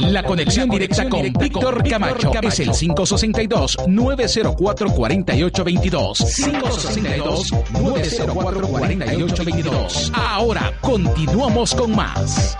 La conexión directa con Víctor Camacho es el 562-904-4822. 562-904-4822. Ahora continuamos con más.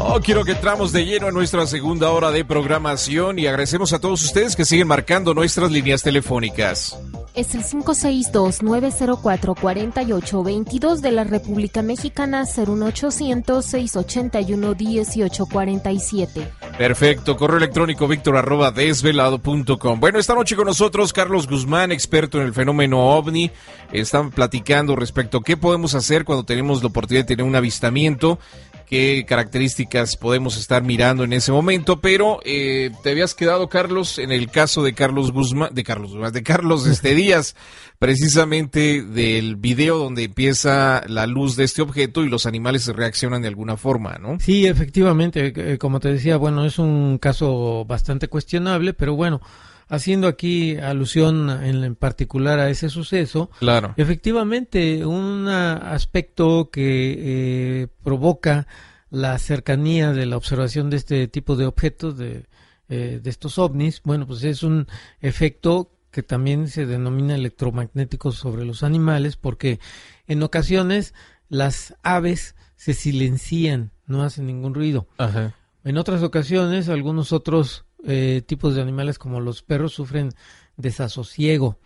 Oh, quiero que entramos de lleno a nuestra segunda hora de programación y agradecemos a todos ustedes que siguen marcando nuestras líneas telefónicas. Es el 562-904-4822 de la República Mexicana, 01800-681-1847. Perfecto, correo electrónico víctor arroba desvelado.com. Bueno, esta noche con nosotros Carlos Guzmán, experto en el fenómeno ovni. Están platicando respecto a qué podemos hacer cuando tenemos la oportunidad de tener un avistamiento qué características podemos estar mirando en ese momento, pero eh, te habías quedado, Carlos, en el caso de Carlos Guzmán, de Carlos Guzmán, de Carlos este Díaz, precisamente del video donde empieza la luz de este objeto y los animales reaccionan de alguna forma, ¿no? Sí, efectivamente, eh, como te decía, bueno, es un caso bastante cuestionable, pero bueno, haciendo aquí alusión en, en, particular a ese suceso, claro. efectivamente un aspecto que eh, provoca la cercanía de la observación de este tipo de objetos, de, eh, de estos ovnis, bueno, pues es un efecto que también se denomina electromagnético sobre los animales, porque en ocasiones las aves se silencian, no hacen ningún ruido. Ajá. En otras ocasiones, algunos otros eh, tipos de animales como los perros sufren desasosiego.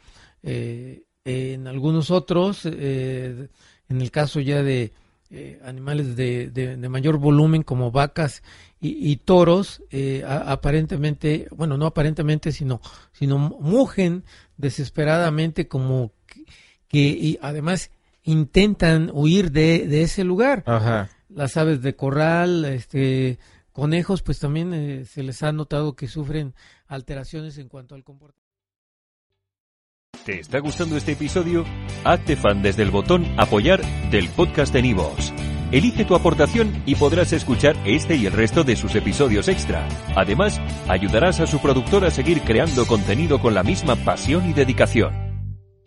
Eh, en algunos otros, eh, en el caso ya de eh, animales de, de, de, mayor volumen como vacas y, y toros, a, aparentemente, bueno, no aparentemente, sino, sino mugen desesperadamente como que, que y además intentan huir de, de ese lugar. Ajá. Las aves de corral, este, conejos, pues también eh, se les ha notado que sufren alteraciones en cuanto al comportamiento. ¿Te está gustando este episodio? Hazte fan desde el botón Apoyar del podcast de Nivos. Elige tu aportación y podrás escuchar este y el resto de sus episodios extra. Además, ayudarás a su productor a seguir creando contenido con la misma pasión y dedicación.